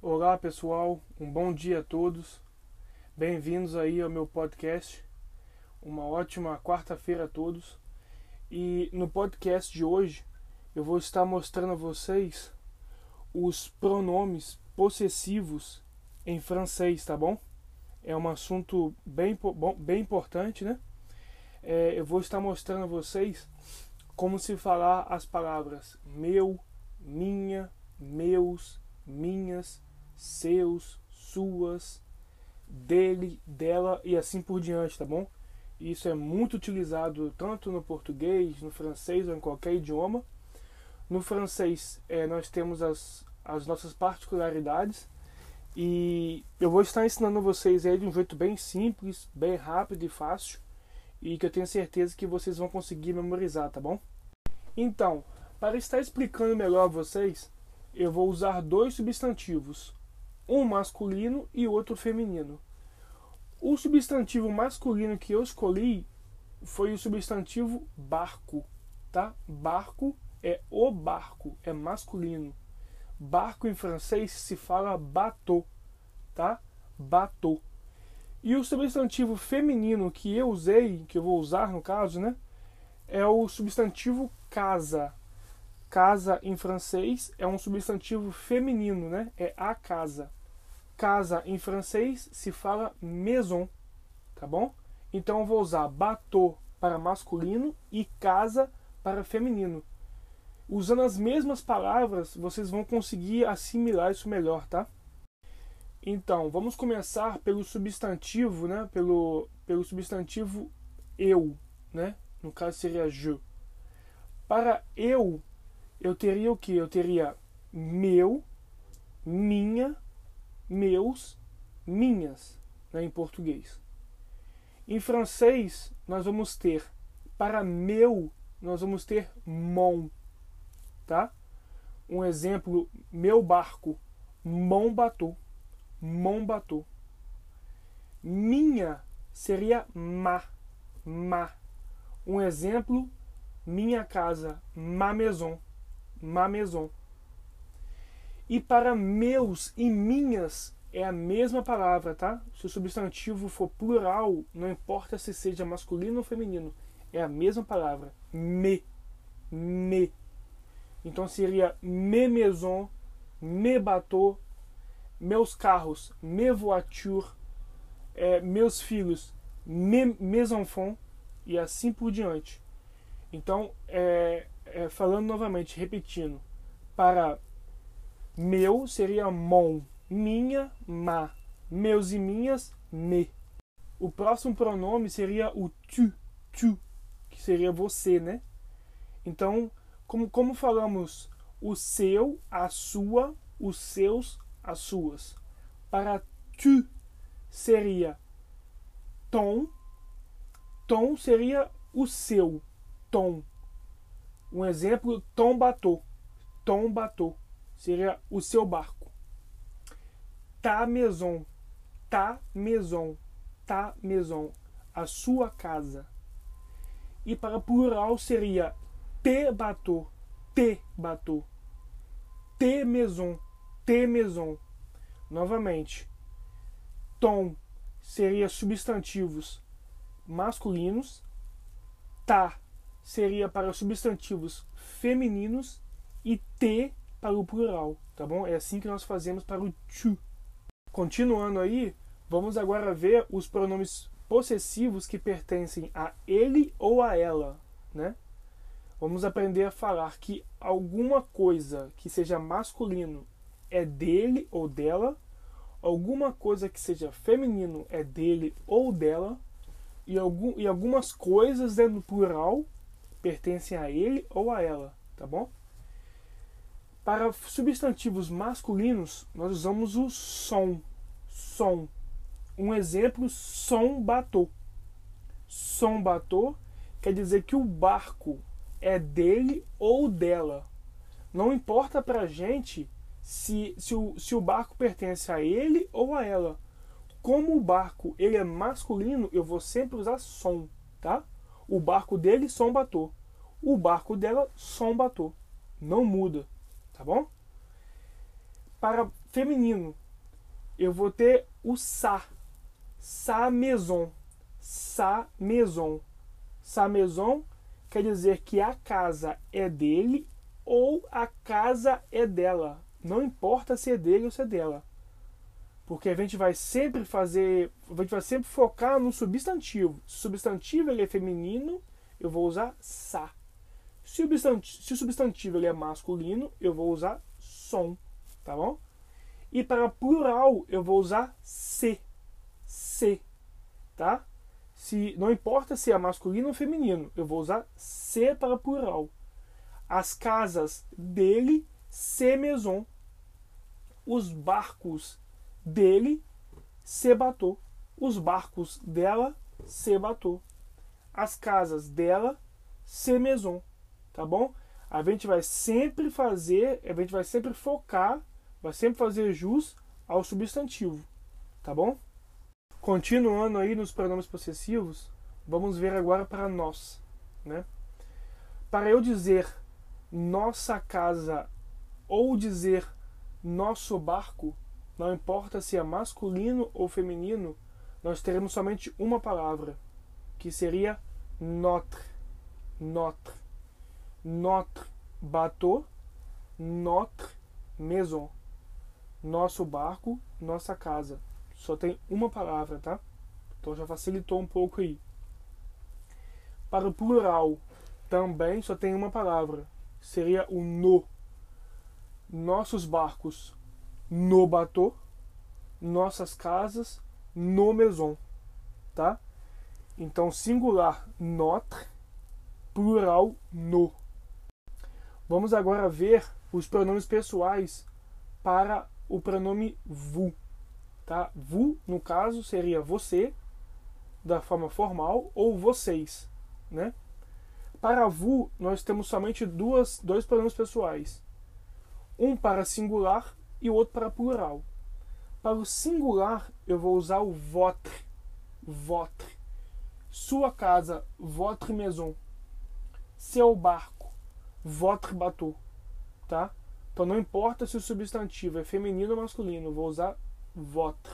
Olá pessoal, um bom dia a todos. Bem-vindos aí ao meu podcast. Uma ótima quarta-feira a todos. E no podcast de hoje eu vou estar mostrando a vocês os pronomes possessivos em francês, tá bom? É um assunto bem, bem importante, né? É, eu vou estar mostrando a vocês como se falar as palavras meu, minha, meus, minhas, seus, suas, dele, dela e assim por diante, tá bom? Isso é muito utilizado tanto no português, no francês ou em qualquer idioma. No francês, é, nós temos as, as nossas particularidades e eu vou estar ensinando vocês aí de um jeito bem simples, bem rápido e fácil e que eu tenho certeza que vocês vão conseguir memorizar, tá bom? Então, para estar explicando melhor a vocês, eu vou usar dois substantivos, um masculino e outro feminino. O substantivo masculino que eu escolhi foi o substantivo barco, tá? Barco é o barco, é masculino. Barco em francês se fala bateau, tá? Bateau. E o substantivo feminino que eu usei, que eu vou usar no caso, né? É o substantivo casa. Casa em francês é um substantivo feminino, né? É a casa. Casa em francês se fala maison, tá bom? Então eu vou usar bateau para masculino e casa para feminino. Usando as mesmas palavras, vocês vão conseguir assimilar isso melhor, tá? Então, vamos começar pelo substantivo, né? Pelo, pelo substantivo eu, né? No caso seria je. Para eu, eu teria o que? Eu teria meu, minha, meus, minhas, né, em português. Em francês, nós vamos ter, para meu, nós vamos ter mon, tá? Um exemplo, meu barco, mon bateau, mon bateau. Minha seria ma, ma. Um exemplo, minha casa, ma maison, ma maison. E para meus e minhas é a mesma palavra, tá? Se o substantivo for plural, não importa se seja masculino ou feminino, é a mesma palavra. Me, me. Então seria me maison, me bateau, meus carros, me voiture, é, meus filhos, me, mes enfants e assim por diante. Então, é, é, falando novamente, repetindo, para meu seria mon, minha, ma, meus e minhas, me. O próximo pronome seria o tu, tu, que seria você, né? Então, como, como falamos o seu, a sua, os seus, as suas. Para tu seria tom, tom seria o seu, tom. Um exemplo, tom batou, tom batou, seria o seu barco. Ta maison, ta maison, ta maison, a sua casa. E para plural seria te bateau, te bateau, te maison, te maison. Novamente, tom seria substantivos masculinos, ta seria para substantivos femininos. E te para o plural, tá bom? É assim que nós fazemos para o tu. Continuando aí, vamos agora ver os pronomes possessivos que pertencem a ele ou a ela, né? Vamos aprender a falar que alguma coisa que seja masculino é dele ou dela, alguma coisa que seja feminino é dele ou dela, e, algum, e algumas coisas dentro do plural pertencem a ele ou a ela, tá bom? Para substantivos masculinos, nós usamos o som. Som. Um exemplo, som batou. Som batou quer dizer que o barco é dele ou dela. Não importa pra gente se, se, o, se o barco pertence a ele ou a ela. Como o barco ele é masculino, eu vou sempre usar som, tá? O barco dele, som batou. O barco dela, som batou. Não muda, tá bom? Para feminino, eu vou ter o sa. Sa maison. Sa maison. Sa maison quer dizer que a casa é dele ou a casa é dela. Não importa se é dele ou se é dela. Porque a gente vai sempre fazer, a gente vai sempre focar no substantivo. Se o substantivo ele é feminino, eu vou usar sa. Se o substantivo, se o substantivo ele é masculino, eu vou usar som, tá bom? E para plural eu vou usar se. Se, tá? Se não importa se é masculino ou feminino, eu vou usar se para plural. As casas dele, se maison. Os barcos dele se batou. Os barcos dela se batou. As casas dela se maison. Tá bom? A gente vai sempre fazer, a gente vai sempre focar, vai sempre fazer jus ao substantivo. Tá bom? Continuando aí nos pronomes possessivos, vamos ver agora para nós, né? Para eu dizer nossa casa ou dizer nosso barco, não importa se é masculino ou feminino, nós teremos somente uma palavra, que seria notre. Notre. Notre bateau, notre maison. Nosso barco, nossa casa. Só tem uma palavra, tá? Então já facilitou um pouco aí. Para o plural, também só tem uma palavra. Seria o no. Nossos barcos, no bateau, nossas casas no maison, tá? Então singular notre, plural no. Vamos agora ver os pronomes pessoais para o pronome vous, tá? Vous, no caso, seria você da forma formal ou vocês, né? Para vous, nós temos somente duas, dois pronomes pessoais. Um para singular e o outro para plural. Para o singular, eu vou usar o votre. Votre. Sua casa, votre maison. Seu barco, votre bateau. Tá? Então não importa se o substantivo é feminino ou masculino, vou usar votre.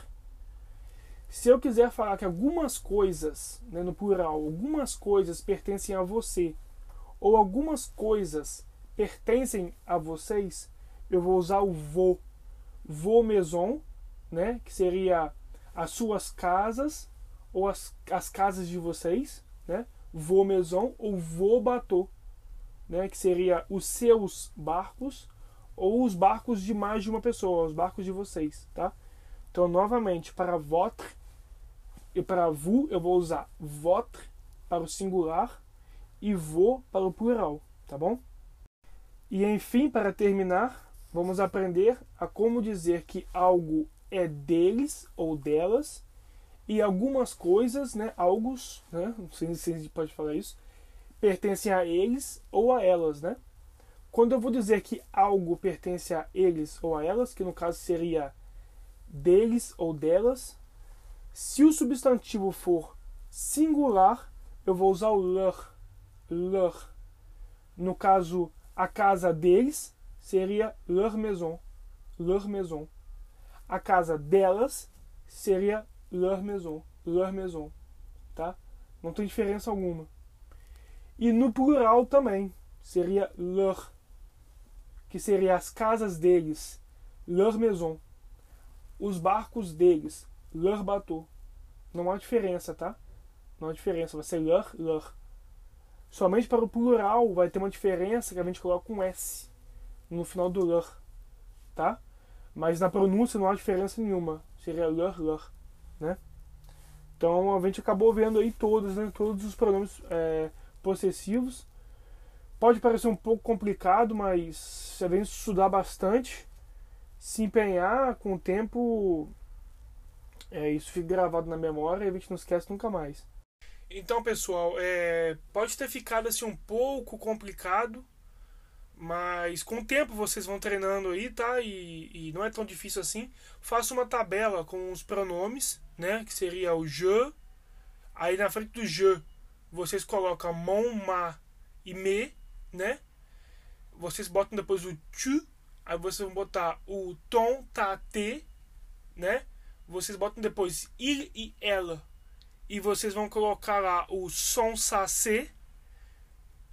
Se eu quiser falar que algumas coisas, né, no plural, algumas coisas pertencem a você, ou algumas coisas pertencem a vocês, eu vou usar o vou vos maison, né, que seria as suas casas ou as, as casas de vocês, né, vos maison ou vos bateau, né, que seria os seus barcos ou os barcos de mais de uma pessoa, os barcos de vocês, tá? Então, novamente, para votre e para vous, eu vou usar votre para o singular e vos para o plural, tá bom? E enfim, para terminar, vamos aprender a como dizer que algo é deles ou delas e algumas coisas, né, alguns, né, não sei se a gente pode falar isso, pertencem a eles ou a elas, né? Quando eu vou dizer que algo pertence a eles ou a elas, que no caso seria deles ou delas, se o substantivo for singular, eu vou usar o leur, leur. No caso, a casa deles seria leur maison, leur maison. A casa delas seria leur maison, leur maison, tá? Não tem diferença alguma. E no plural também seria leur, que seria as casas deles, leur maison. Os barcos deles, leur bateau. Não há diferença, tá? Não há diferença, vai ser leur, leur. Somente para o plural vai ter uma diferença que a gente coloca um S no final do leur, tá? Mas na pronúncia não há diferença nenhuma. Seria leur, leur, né? Então a gente acabou vendo aí todos, né? Todos os pronomes é, possessivos. Pode parecer um pouco complicado, mas a gente estudar bastante, se empenhar com o tempo, é, isso fica gravado na memória e a gente não esquece nunca mais. Então, pessoal, é, pode ter ficado assim um pouco complicado, mas com o tempo vocês vão treinando aí, tá? E, e não é tão difícil assim. Faça uma tabela com os pronomes, né? Que seria o je. Aí na frente do je vocês colocam mon, ma e me, né? Vocês botam depois o tu Aí vocês vão botar o tom tá T, né? Vocês botam depois ir e ela. E vocês vão colocar lá o som sa C.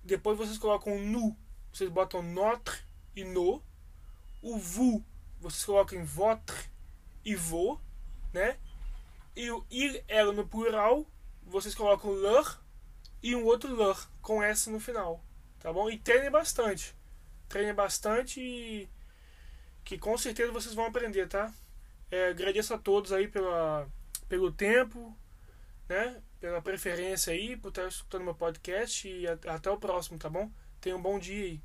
Depois vocês colocam nu. Vocês botam notre e no. O vous, vocês colocam votre e vo, né? E o ir ela no plural, vocês colocam leur e um outro leur com S no final, tá bom? E treinem bastante. Treinem bastante e que com certeza vocês vão aprender, tá? É, agradeço a todos aí pela, pelo tempo, né? Pela preferência aí, por estar escutando meu podcast e até o próximo, tá bom? Tenha um bom dia aí.